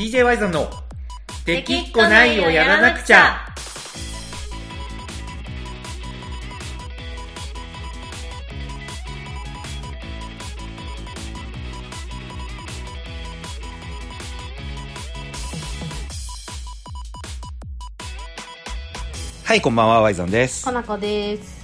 DJ ワイゾンの「できっこないをやらなくちゃ」はいこんばんはワイゾンですかなこです。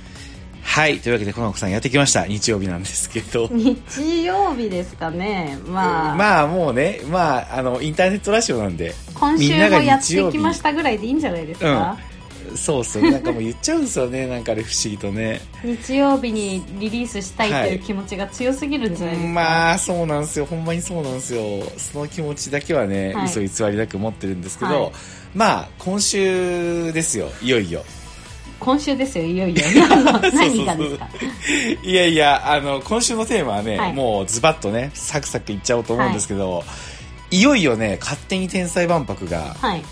はい。というわけでこの子さんやってきました。日曜日なんですけど。日曜日ですかね。まあ、まあもうね。まああのインターネットラジオなんで。今週もやってきましたぐらいでいいんじゃないですか？そうそう。なんかもう言っちゃうんですよね。なんかあれ不思議とね。日曜日にリリースしたいっていう気持ちが強すぎるんじゃないですか？まあそうなんですよ。ほんまにそうなんですよ。その気持ちだけはね、はい。嘘偽りなく持ってるんですけど、はい。まあ今週ですよ。いよいよ今週ですよ、いよいよ。何がですか？いやいやあの今週のテーマはね、はいもうズバッとねサクサクいっちゃおうと思うんですけど、い、よいよね勝手に天才万博がはい。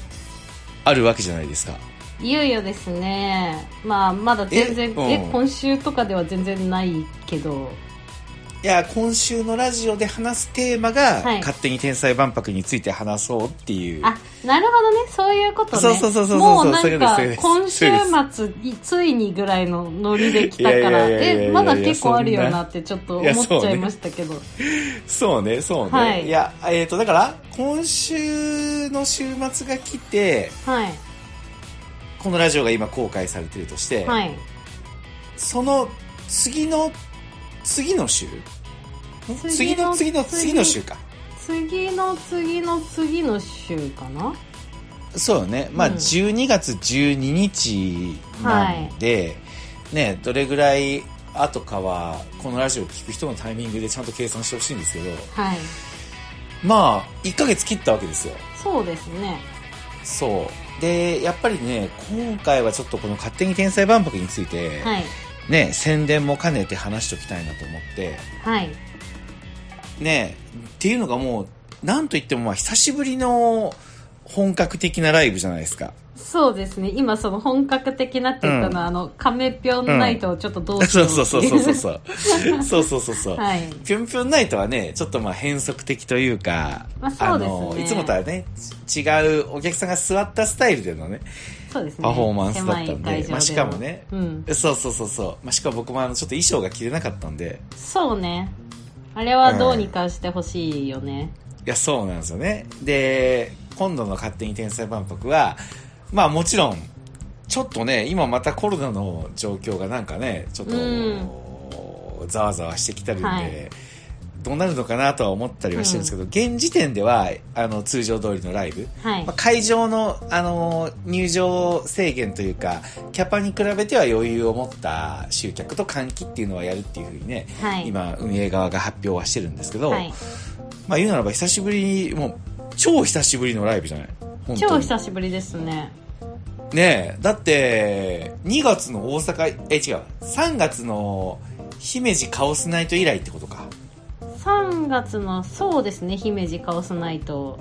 あるわけじゃないですかいよいよですね。まあ、まだ全然、え、えうん今週とかでは全然ないけど、いや今週のラジオで話すテーマが、はい勝手に天才万博について話そうっていうあ、なるほどね。そういうことね。そうそうそうそうそうもうなんそういうことかです、今週末、いついにぐらいのノリで来たから、いやいやいやいやいやえ、まだ結構あるよなってちょっと思っちゃいましたけど。そうね、そうね。はいい、や、えっ、と、だから、今週の週末が来て、はい。このラジオが今公開されてるとして、はい。その次の、次の週次次のの次の次の週か。次の次の次の週かな？そうよね。まあ、うん12月12日なんで、ね、どれぐらい後かは、このラジオを聞く人のタイミングでちゃんと計算してほしいんですけど、はい。まあ、1ヶ月切ったわけですよ。そうですね。そう。で、やっぱりね、今回はちょっとこの勝手に天才万博について、はい。ね、宣伝も兼ねて話しておきたいなと思って、はい。ね、っていうのがもう、なんといってもまあ久しぶりの本格的なライブじゃないですか。そうですね。今その本格的なって言ったのは、あの、カメぴょんナイトをちょっとどうしそうようってそうそうそうそうそう。そうそうそうそう。はい。ぴょんぴょんナイトはね、ちょっとまあ変則的というか、まあそうですねの、いつもとはね、違うお客さんが座ったスタイルでのね、そうですね。パフォーマンスだったんで狭い会場まあしかもねうん。そうそうそうそう。まあ、しかも僕もあの、ちょっと衣装が着れなかったんで、そうね。あれはどうにかしてほしいよね。いや、そうなんですよね。で、今度の勝手に天才万博は、まあもちろん、ちょっとね、今またコロナの状況がなんかね、ちょっと、ざわざわしてきてるんで、はいどうなるのかなとは思ったりはしてるんですけど、現時点では、あの、通常通りのライブ、はいまあ、。会場の、あの入場制限というかキャパに比べては余裕を持った集客と換気っていうのはやるっていうふうにね、はい。今運営側が発表はしてるんですけど、はい。まあ言うならば久しぶりにもう超久しぶりのライブじゃない？超に久しぶりですね。ねえだって2月の大阪え違う3月の姫路カオスナイト以来ってことか3月の、そうですね、姫路カオスナイト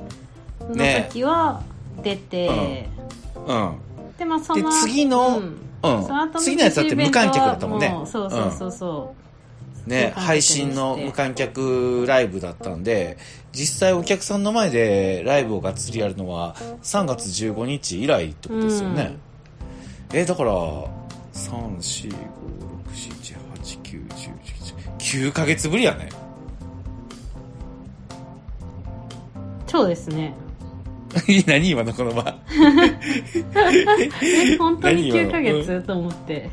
のね。時は出て、うん。で、まあその、で次のうん。うん。その次のやつだって無観客だったもんね。もうそうそうそう。そね、配信の無観客ライブだったんで、実際お客さんの前でライブをがっつりやるのは3月15日以来ってことですよね。え、だから、3、4、5、6、7、8、9、10、11、9ヶ月ぶりやね。う。そうですね。何今のこの場。え、本当に9ヶ月と思って。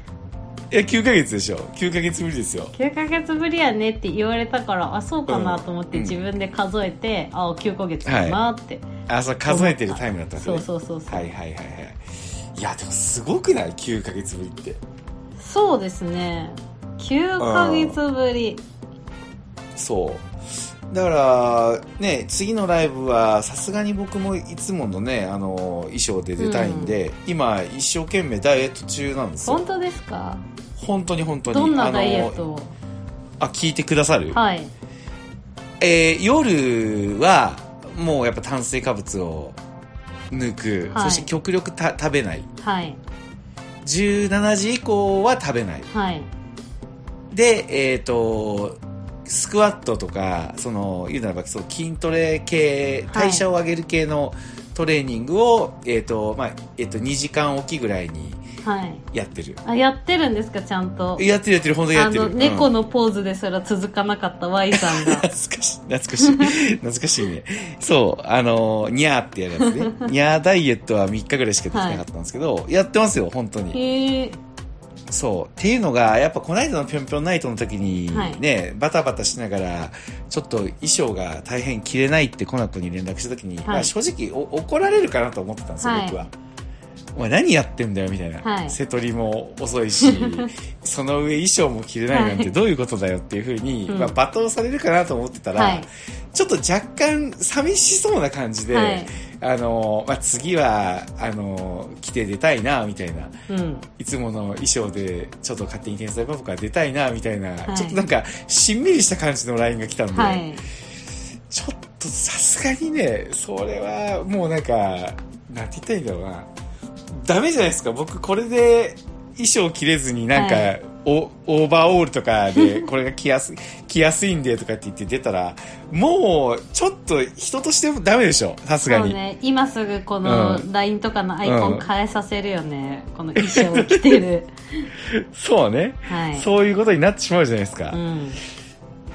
いや、9ヶ月でしょ。9ヶ月ぶりですよ。9ヶ月ぶりやねって言われたから、あ、そうかなと思ってうん自分で数えて、あ、9ヶ月だなって。あ、そう、数えてるタイムだったんですね。そうそうそうそう。はいはいはいはい。いや、でもすごくない ?9 ヶ月ぶりって。そうですね。9ヶ月ぶり。そう。だから、ね、次のライブは、さすがに僕もいつものね、あの、衣装で出たいんで、今、一生懸命ダイエット中なんですよ本。当ですか？本当に本当に。どんなダイエッあのトを？あ、聞いてくださる、はい。えー夜は、もうやっぱ炭水化物を抜く。はいそして極力た食べない。はい。17時以降は食べない。はい。で、えっ、と、スクワットとか、その、言うならば、その筋トレ系、代謝を上げる系のトレーニングを、えっ、と、まあ、えっ、と、2時間おきぐらいにはいやってる。あやってるんですかちゃんと？やってるやってる、本当にやってる。あの猫うんのポーズですら続かなかった Y さんが 懐かしい、懐かしい。懐かしいね。そう、あの、ニャーってやるやつね。ニャーダイエットは3日ぐらいしかできなかったんですけど、やってますよ、本当に。へえそう。っていうのが、やっぱこの間のぴょんぴょんナイトの時にはいね、バタバタしながら、ちょっと衣装が大変着れないってコナコに連絡した時に、まあ正直お怒られるかなと思ってたんですよ、はい僕は。お前何やってんだよみたいな。はい。瀬戸りも遅いし、その上衣装も着れないなんてどういうことだよっていうふうに、うん。まあ罵倒されるかなと思ってたら、はい。ちょっと若干寂しそうな感じで、はい。あの、まあ、次は、あの、着て出たいな、みたいな。うん。いつもの衣装で、ちょっと勝手に天才パパから出たいな、みたいな、い。ちょっとなんか、しんみりした感じの LINE が来たんで、はい。ちょっとさすがにね、それはもうなんか、なんて言ったらいいんだろうな。ダメじゃないですか。僕これで衣装着れずになんか、はい。おオーバーオールとかで、これが着やすい、着やすいんでとかって言って出たら、もう、ちょっと人としてもダメでしょ。さすがに。そうね。今すぐこのうん。LINE とかのアイコン変えさせるよね、この衣装を着てる。そうね、はい。そういうことになってしまうじゃないですか。うん。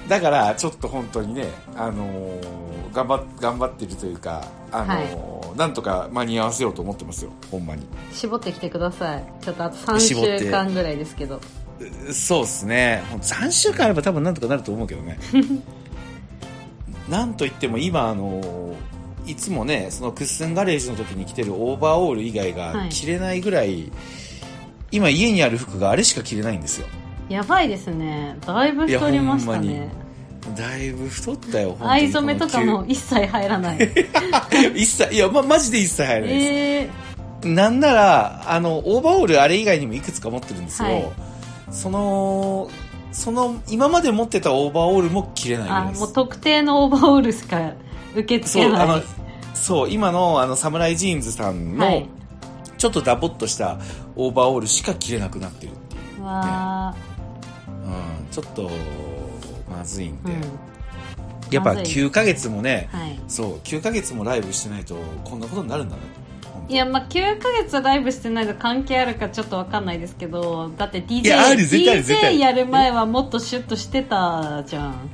だから、ちょっと本当にね、あのー頑張っ、頑張ってるというか、あのーなんとか間に合わせようと思ってますよ。ほんまに。絞ってきてくださいちょっとあと3絞って週間ぐらいですけどそうですね。ほんと3週間あれば多分なんとかなると思うけどね。なんといっても今、あのいつもね、そのクッスンガレージの時に着てるオーバーオール以外はいが着れないぐらい、今家にある服があれしか着れないんですよ。やばいですねだいぶ太りましたねだいぶ太ったよ、藍染めとかも一切入らない 一切、いや、ま、マジで一切入らないです。えー、なんなら、あの、オーバーオールあれ以外にもいくつか持ってるんですよ。はいその、その、今まで持ってたオーバーオールも着れないです。もう特定のオーバーオールしか受け付けないあの、そう、今の、あの、サムライジーンズさんのはい、ちょっとダボっとしたオーバーオールしか着れなくなってるっていう。わうん、ちょっと、まずいんで。ーうん。やっぱまずい9ヶ月もね、はい。そう、9ヶ月もライブしてないと、こんなことになるんだね。いやまあ9ヶ月ライブしてないと関係あるかちょっとわかんないですけどだって DJ, いや DJ やる前はもっとシュッとしてたじゃん。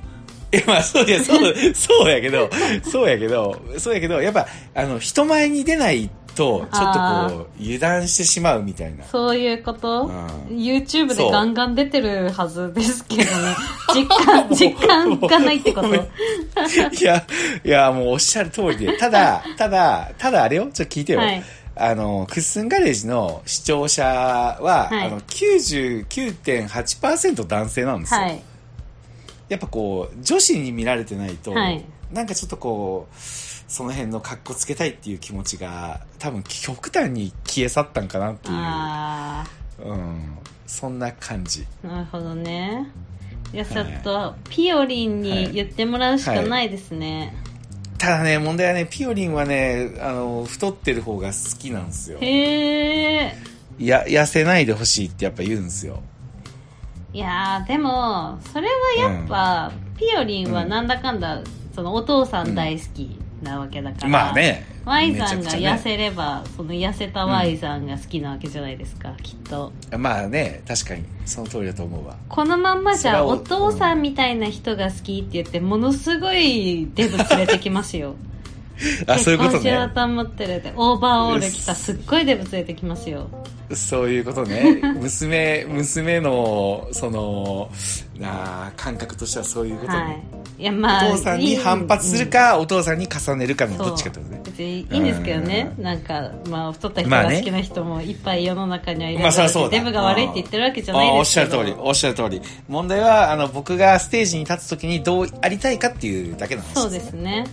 え、まあ、そうや、そう、そうやけど、そうやけど、そうやけど、やっぱ、あの、人前に出ないと、ちょっとあこう、油断してしまうみたいな。そういうこと、うん。YouTube でガンガン出てるはずですけどね。実感実感がないってこと？いや、いや、もうおっしゃる通りで。ただ、ただ、ただあれよ、ちょっと聞いてよ。はい。あの、クッスンガレージの視聴者は、はい。あの、99.8%男性なんですよ。はい。やっぱこう、女子に見られてないと、はい。なんかちょっとこう、その辺の格好つけたいっていう気持ちが、多分極端に消え去ったんかなっていう、あうん、そんな感じ。あなるほどね。いやはい。ちょっとピオリンに言ってもらうしかないですね、ただね、問題はね、ピオリンはね、あの、太ってる方が好きなんですよ。へえ痩せないでほしいってやっぱ言うんですよ。いやーでもそれはやっぱ、ピオリンはなんだかんだそのお父さん大好きなわけだから、まあね。Y さんが痩せれば、その痩せた Y さんが好きなわけじゃないですか、きっと。まあね、確かに、その通りだと思うわ。このまんまじゃおお父さんみたいな人が好きって言ってものすごいデブ連れてきますよ。あ、そういうこと結婚しよねう。と思ってるって。オーバーオール着たすっごいデブ連れてきますよそういうことね。娘、娘の、その、なあ感覚としてはそういうことね。はいいやまあお父さんに反発するか、お父さんに重ねるかのどっちかってことね。別にいいんですけどねうんなんかまあ太った人が好きな人もいっぱい世の中にはいるまあそうだデブが悪いって言ってるわけじゃないあおっですけどしゃる通り、おっしゃる通り。問題は、あの、僕がステージに立つときにどうありたいかっていうだけの話そうですね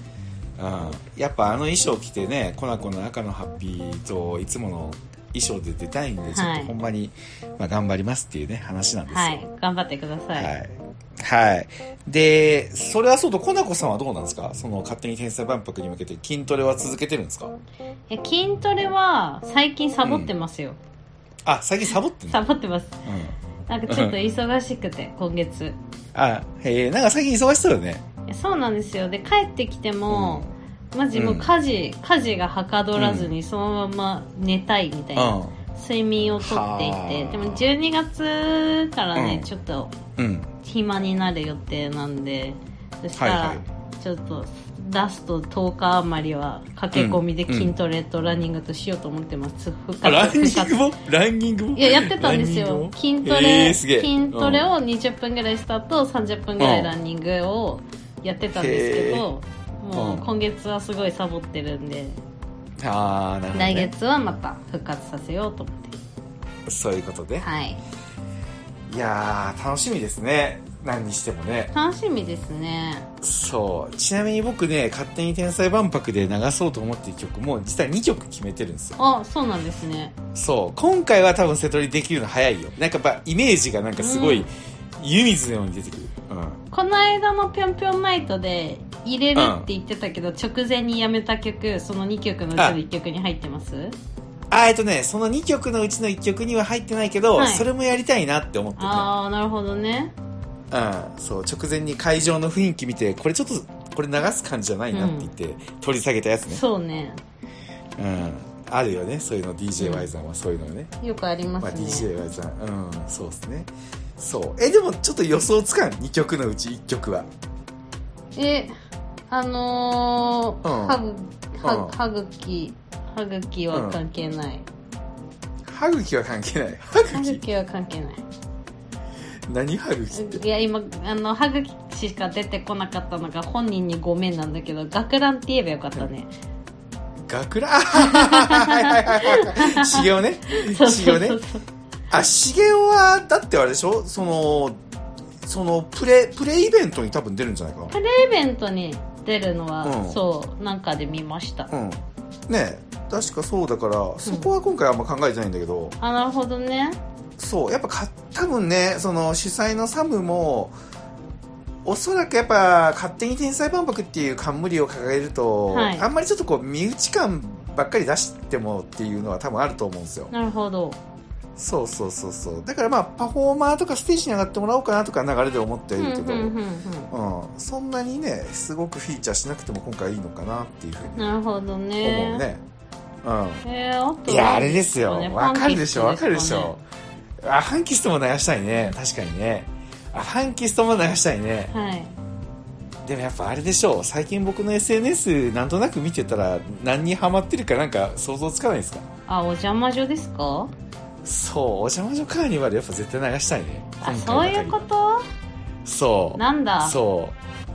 うん。やっぱあの衣装着てね、コナコの赤のハッピーといつもの衣装で出たいんで、ちょっとほんまに、まあ頑張りますっていうね、話なんですよ。はい頑張ってください、はい。はい。で、それはそうと、コナコさんはどうなんですか？その勝手に天才万博に向けて筋トレは続けてるんですか？いや筋トレは最近サボってますよ、あ、最近サボってんの？サボってますうん。なんかちょっと忙しくて、今月。あ、へえ、なんか最近忙しそうよね。そうなんですよ。で、帰ってきても、マジもう家事、家事がはかどらずにそのまま寝たいみたいな、睡眠をとっていて、はあ。でも12月からね、うん。ちょっとうん。うん。暇になる予定なんで、そしたらちょっと、ラスト10日余りは駆け込みで筋トレとランニングとしようと思ってます。ラン。ニングも？ランニングも？いや、やってたんですよ。筋トへレ、筋トレを20分ぐらいした後、30分ぐらいランニングをやってたんですけど、もううん今月はすごいサボってるんで、うんあー、なるほど、ね。来月はまた復活させようと思って。そういうことで。はい。いやー、楽しみですね。何にしてもね。楽しみですね。そう。ちなみに僕ね、勝手に天才万博で流そうと思っている曲も、実は2曲決めてるんですよ。あ、そうなんですね。そう。今回は多分瀬戸りできるの早いよ。なんかやっぱイメージがなんかすごい、うん湯水のように出てくる。うん。この間のぴょんぴょんナイトで入れるって言ってたけど、直前にやめた曲、その2曲のうちの1曲に入ってます？あ、えっとね、その2曲のうちの1曲には入ってないけど、はいそれもやりたいなって思ってて。ああ、なるほどね。うん。そう、直前に会場の雰囲気見て、これちょっと、これ流す感じじゃないなって言って、取り下げたやつね。そうね。うん。あるよね、そういうの、DJY さんはそういうのね。よくありままあ、すね。DJY さん、うん、そうですね。そう。え、でもちょっと予想つかん、2曲のうち1曲は。え、あのーうんはぐ、はうんはぐき、はぐきは関係ない。歯茎は関係ない。歯は茎ぐきは関係ない。何歯茎って？いや、今、あの、はぐきしか出てこなかったのが本人にごめんなんだけど、学ランって言えばよかったね。学ラン？はいはいはいはい。しげおね。そうしげおねそうそう。そう。あ、しげおは、だってあれでしょ？その、その、プレ、プレイベントに多分出るんじゃないかプレイベントに出るのは、うんそう、なんかで見ました。な。うん。ね確かそうだから、そこは今回あんま考えてないんだけど、あ、なるほどね。そう、やっぱか、多分ね、その主催のサムも、おそらくやっぱ、勝手に天才万博っていう冠を掲げると、はいあんまりちょっとこう、身内感ばっかり出してもっていうのは多分あると思うんですよ。なるほど。そうそうそうそう。だからまあ、パフォーマーとかステージに上がってもらおうかなとか流れで思っているけど、うんうんうん。うん、そんなにね、すごくフィーチャーしなくても今回いいのかなっていうふうになるほど思うね。ね。うん。いや、あれですよ。ねわかるでしょ、わかるでし。ょ。あ、ファンキストも流したいね。確かにね。あ、ファンキストも流したいねはい。でもやっぱあれでしょう。最近僕の SNS なんとなく見てたら何にハマってるかなんか想像つかないですか？あ、お邪魔女ですか？そう、お邪魔女カーニバルやっぱ絶対流したいね。あ、今そういうこと？そう。なんだ？そ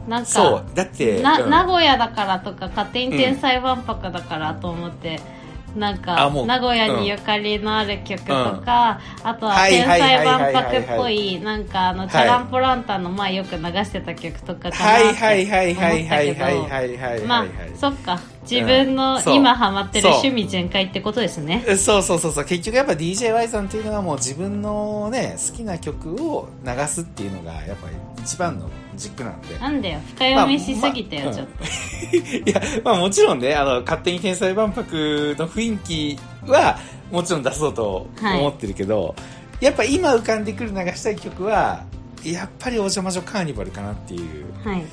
う。なんかそう、だって、な、うん。名古屋だからとか勝手に天才万博だからと思って、なんかあもう名古屋にゆかりのある曲とか、あとははい天才万博っぽいなんかあのはいチャランポランタンの前よく流してた曲とかかなはいってはいはいはい思ったけはいはいどはい。はいまあはいそっか自分の今ハマってる趣味全開ってことですねはい。そうそうそうそう。結局やっぱ DJY さんっていうのはもう自分のね、好きな曲を流すっていうのがやっぱり一番の軸なんで。なんだよ深読みしすぎたよ、まあちょっと、いや、まあもちろんね、あの、勝手に天才万博の雰囲気は、もちろん出そうと思ってるけど、やっぱ今浮かんでくる流したい曲は、やっぱりお邪魔女カーニバルかなっていう。はい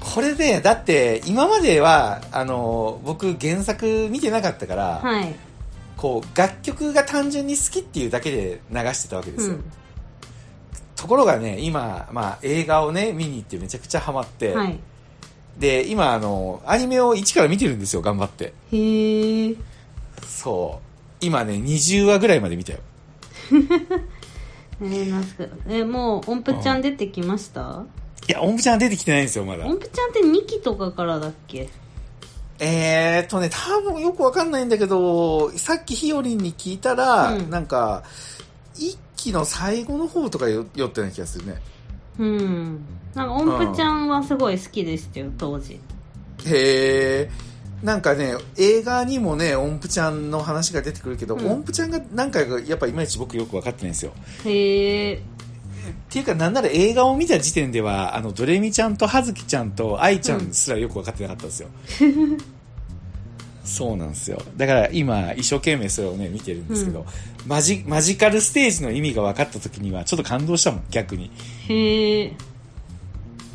これで、だって、今までは、あの、僕原作見てなかったから、はいこう、楽曲が単純に好きっていうだけで流してたわけですよ。うんところがね、今、まあ映画をね、見に行ってめちゃくちゃハマって、はいで、今、あの、アニメを一から見てるんですよ、頑張って。へえそう。今ね、20話ぐらいまで見たよ。えー、なんすかえもう音符ちゃん出てきました？いや、音符ちゃん出てきてないんですよ、まだ。音符ちゃんって2期とかからだっけ？えーっとね、多分よくわかんないんだけど、さっきひよりんに聞いたら、うんなんか、一期の最後の方とかよ酔ったような気がするね。うんなんか音符ちゃんはすごい好きでしたよ当時へえ。なんかね、映画にもね、音符ちゃんの話が出てくるけど、うん音符ちゃんが何回かやっぱいまいち僕よくわかってないんですよ。へえっていうか、なんなら映画を見た時点では、あの、ドレミちゃんとハズキちゃんとアイちゃんすらよくわかってなかったんですよ。そうなんですよ。だから今、一生懸命それをね、見てるんですけど、マジ、マジカルステージの意味が分かった時には、ちょっと感動したもん、逆に。へえ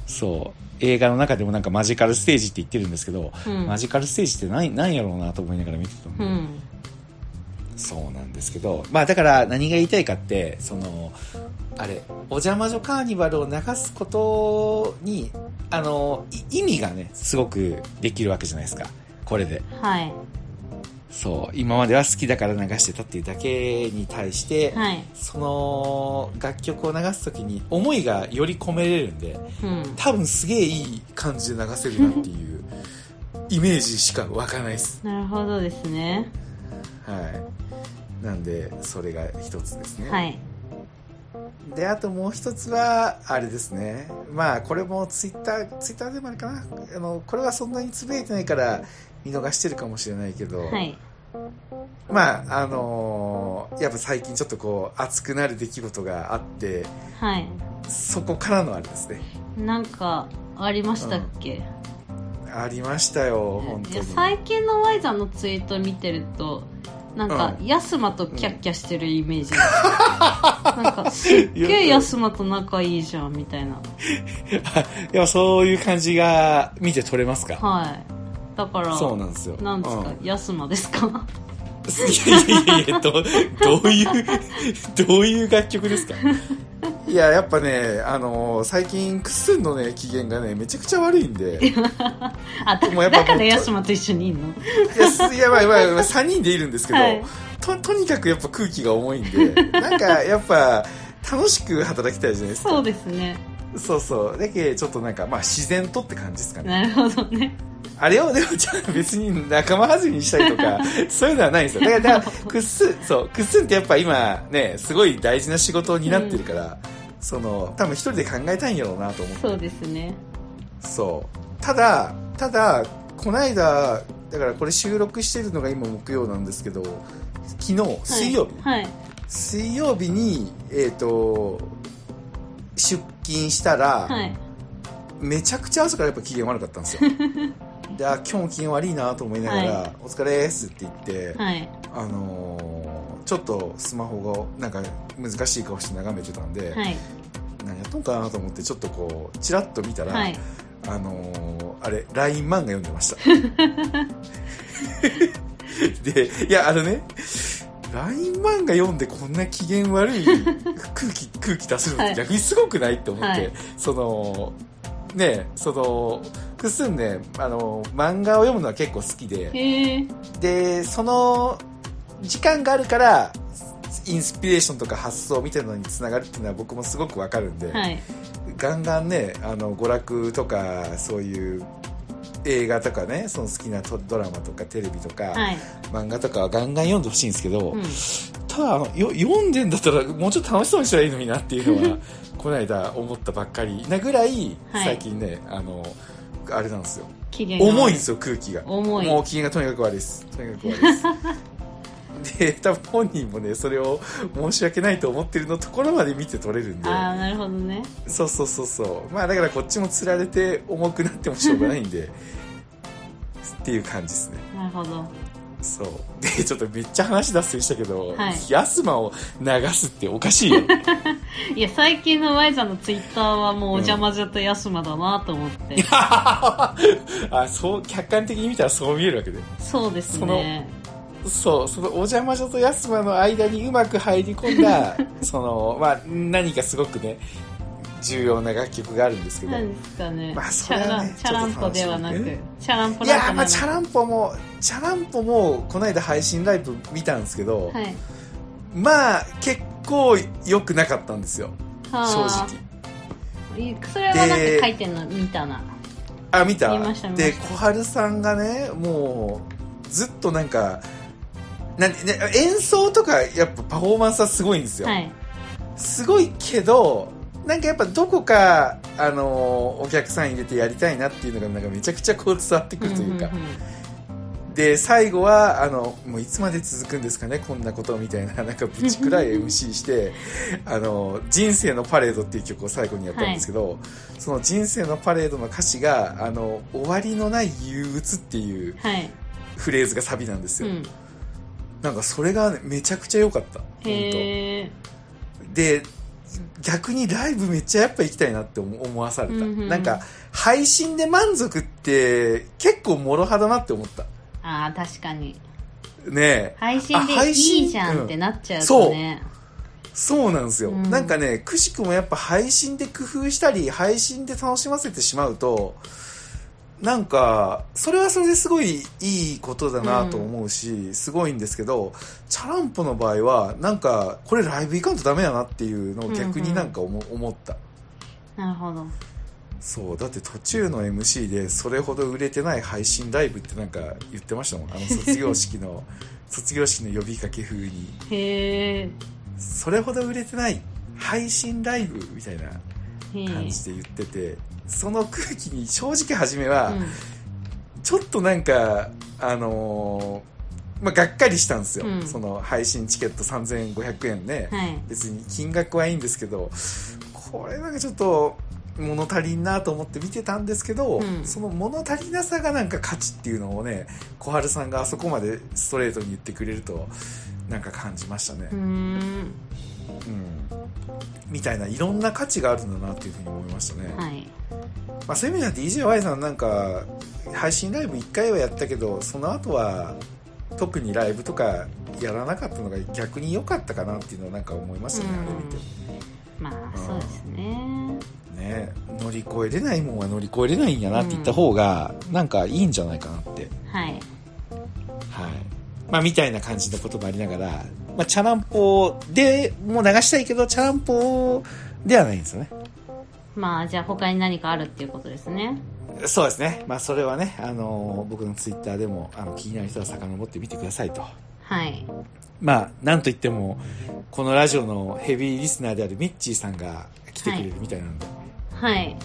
そう。映画の中でもなんかマジカルステージって言ってるんですけど、うんマジカルステージって何、何やろうなと思いながら見てたの、うんそうなんですけど、まあだから何が言いたいかって、その、あれ、お邪魔女カーニバルを流すことに、あの、い意味がね、すごくできるわけじゃないですか。これで。はいそう。今までは好きだから流してたっていうだけに対して、はいその楽曲を流すときに思いがより込めれるんで、うん多分すげえいい感じで流せるなっていうイメージしか湧かないです。なるほどですねはい。なんで、それが一つですね。はいで、あともう一つは、あれですね。まあ、これもツイッター、ツイッターでもあるかな。あの、これはそんなにつぶやいてないから、見逃してるかもしれないけど、はいまあ、あのーやっぱ最近ちょっとこう、熱くなる出来事があって、はいそこからのあれですね。なんかありましたっけ、ありましたよ、本当に。最近の Y さんのツイート見てるとなんか、うん。ヤスマとキャッキャしてるイメージ、なんかすっげえヤスマと仲いいじゃんみたいな。いや、そういう感じが見て取れますか？はい。だからそうなんですよ。なんですか、うん。ヤスマですか？いやいやいや、どどういう、どういう楽曲ですか？いや、やっぱね、あのー最近、クッスンのね、機嫌がね、めちゃくちゃ悪いんで、い あだもうやっぱだからヤスマと一緒にいんの？いややばいやばい、3人でいるんですけど、はいと、とにかくやっぱ空気が重いんで、なんか、やっぱ、楽しく働きたいじゃないですか。そうですねそうそう。だけちょっとなんか、まあ、自然とって感じですかね。なるほどねあれをでもじゃあ別に仲間外れにしたりとか、そういうのはないんですよ。だから、だからくっすん、そう、くっすんってやっぱ今ね、すごい大事な仕事を担ってるから、その、多分一人で考えたいんやろうなと思って。そうですね。そう。ただ、ただ、この間、だからこれ収録してるのが今木曜なんですけど、昨日、水曜日、はい水曜日に、えっ、と、出勤したら、はい。めちゃくちゃ朝からやっぱ機嫌悪かったんですよ。であ今日も機嫌悪いなと思いながら「はお疲れです」って言って、はい。あのーちょっとスマホがなんか難しい顔して眺めてたんで、はい。何やっとんかなと思ってちょっとこうチラッと見たら、はい。あのーあれ LINE 漫画読んでました。でいやあのね LINE 漫画読んでこんな機嫌悪い空気空気出せるのって逆にすごくないって思って、はい。そのねそのくっすんねあの漫画を読むのは結構好きででその時間があるからインスピレーションとか発想みたいなのにつながるっていうのは僕もすごくわかるんで、はい。ガンガンねあの娯楽とかそういう映画とかねその好きなトドラマとかテレビとか、はい。漫画とかはガンガン読んでほしいんですけど、うん。ただよ読んでんだったらもうちょっと楽しそうにしたらいいのになっていうのは この間思ったばっかり。なぐらいはい。最近ね、あのあれなんですよ。重いんですよ空気が。重い。もう機嫌がとにかく悪いです。とにかく悪いです で多分本人もねそれを申し訳ないと思ってるのところまで見て取れるんで。ああなるほどね。そうそうそうそう。まあだからこっちもつられて重くなってもしょうがないんで。っていう感じですね。なるほど。そう。でちょっとめっちゃ話脱線したけど、はい。ヤスマを流すっておかしいよ。いや最近の Y さんのツイッターはもうお邪魔女とヤスマだなと思って、あそう客観的に見たらそう見えるわけで。そうですねそうそのお邪魔女とヤスマの間にうまく入り込んだ そのまあ何かすごくね重要な楽曲があるんですけど、何ですかね,、まあそチャラれはね。チャランポではなくチャランポいやまあチャランポもチャランポもこの間配信ライブ見たんですけど、はい。まあ結構良くなかったんですよ。は正あ直。いそれはなんか書いてんの見たな。あ見た。見ました見ました。で小春さんがねもうずっとなんかな、ね、演奏とかやっぱパフォーマンスはすごいんですよ、はい。すごいけどなんかやっぱどこか、あのーお客さん入れてやりたいなっていうのがなんかめちゃくちゃこう伝わってくるというか、んんんで最後はあのもういつまで続くんですかねこんなことみたいななんかぶちくらい MC して あの人生のパレードっていう曲を最後にやったんですけど、その人生のパレードの歌詞があの終わりのない憂鬱っていうはい。フレーズがサビなんですよ、うんなんかそれがねめちゃくちゃ良かった。本へで逆にライブめっちゃやっぱ行きたいなって思思わされた、うんうんうん。なんか配信で満足って結構もろはだなって思った。ああ確かに。ねえ。配信でいいじゃんってうん。なっちゃうとね、そうなんですよ、うん。なんかねくしくもやっぱ配信で工夫したり配信で楽しませてしまうとなんかそれはそれですごいいいことだなと思うし、すごいんですけどチャランポの場合はなんかこれライブ行かんとダメだなっていうのを逆になんか思,、思った。なるほど。そう。だって途中の MC でそれほど売れてない配信ライブってなんか言ってましたもん。あの卒業式の 卒業式の呼びかけ風に。へえそれほど売れてない配信ライブみたいな感じで言っててその空気に正直初めはうん。ちょっとなんかあのーまあがっかりしたんですよ、うん。その配信チケット3500円ね、はい。別に金額はいいんですけどこれなんかちょっと物足りんなと思って見てたんですけど、うん。その物足りなさがなんか価値っていうのをね小春さんがあそこまでストレートに言ってくれるとなんか感じましたね。うんみたいないろんな価値があるんだなっていうふうに思いましたね、はい。まあ、そういう意味では DJY さんなんか配信ライブ1回はやったけどその後は特にライブとかやらなかったのが逆に良かったかなっていうのはなんか思いましたね、あれ見て。まあそうですね。ね。乗り越えれないもんは乗り越えれないんやなって言った方がなんかいいんじゃないかなって、はい。はい。まあみたいな感じのこともありながら、まあ、チャランポでもう流したいけどチャランポではないんですよねまあじゃあ他に何かあるっていうことですねそうですね。まあ、それはね、あの僕のツイッターでも、あの、気になる人は遡ってみてくださいと。はいまあ、なんといっても、このラジオのヘビーリスナーであるミッチーさんが来てくれるみたいなので、はい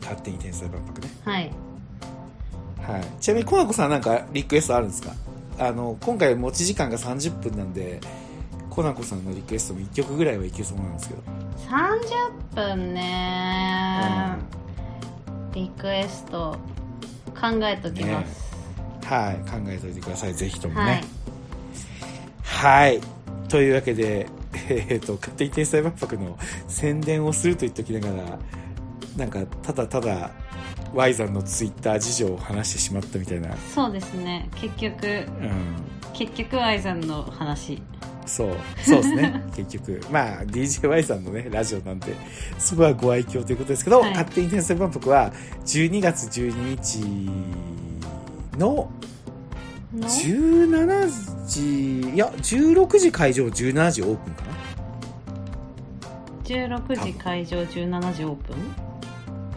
勝手に天才万博ね。はいはい。ちなみに、コナコさんなんかリクエストあるんですか？あの、今回持ち時間が30分なんで、コナコさんのリクエストも1曲ぐらいはいけそうなんですけど。30分ねリクエスト考えときます、はい。考えておいてください。ぜひともはいね。はい。というわけで、えっ、と、勝手に天才万博の宣伝をすると言っておきながら、なんか、ただただ、Y さんのツイッター事情を話してしまったみたいな。そうですね結局うん。結局愛さんの話そう。そうですね。結局。まあ、DJY さんのね、ラジオなんで、そこはご愛嬌ということですけど、はい勝手に天才万博は、12月12日のの？17時、いや、16時会場、17時オープンかな？16時会場17時オープン？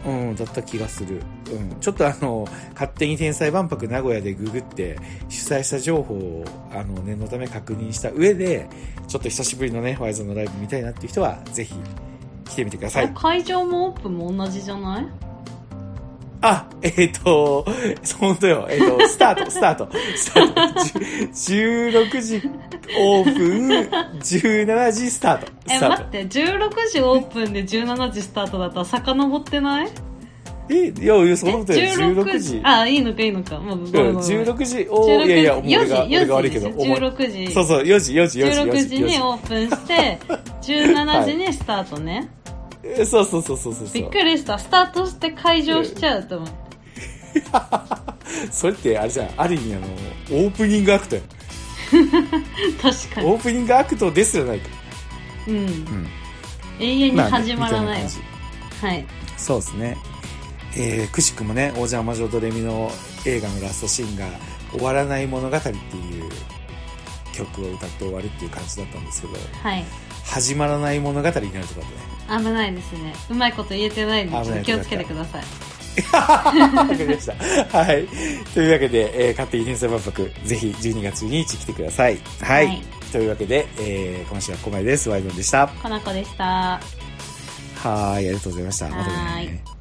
うん、だった気がする。うん。ちょっとあの、勝手に天才万博名古屋でググって、主催者情報を、あの、念のため確認した上で、ちょっと久しぶりのね、ワイゾンのライブ見たいなっていう人は、ぜひ、来てみてください。会場もオープンも同じじゃない？あ、えっ、と、本当よ。えっ、と、スタート、スタート、スタート。じゅ16時オープン、17時スタート。え。待って16時オープンで17時スタートだったら遡ってない？え、いや、いや、そんなことよ。え16時。あいいのかいいのかもうごめんごめんうん、ごめん16時、おーいやいや、もう俺が、4時俺が悪いけど、4思い時16時そうそう、4時、4時、4時、16 4時。時にオープンして 17時にスタートね、えそうそうそうそうそう。びっくりしたスタートして会場しちゃうと思って それって、あれじゃん、ある意味あの、オープニングアクトやん。確かにオープニングアクトですじゃないか。うんうん。永遠にまあね始まらない,、みたい感じはいそうですね。えー、くしくもね、王者魔女ドレミの映画のラストシーンが、終わらない物語っていう曲を歌って終わるっていう感じだったんですけど、はい始まらない物語になるとかね。危ないですねうまいこと言えてないんでちょっと気をつけてください わかりました。はい。というわけで、えー、勝手に天才万博、ぜひ12月12日来てください。はい。はいというわけで、えー、今週はここまでです。ワイドンでした。はかなこでしたーい、ありがとうございました。またねい。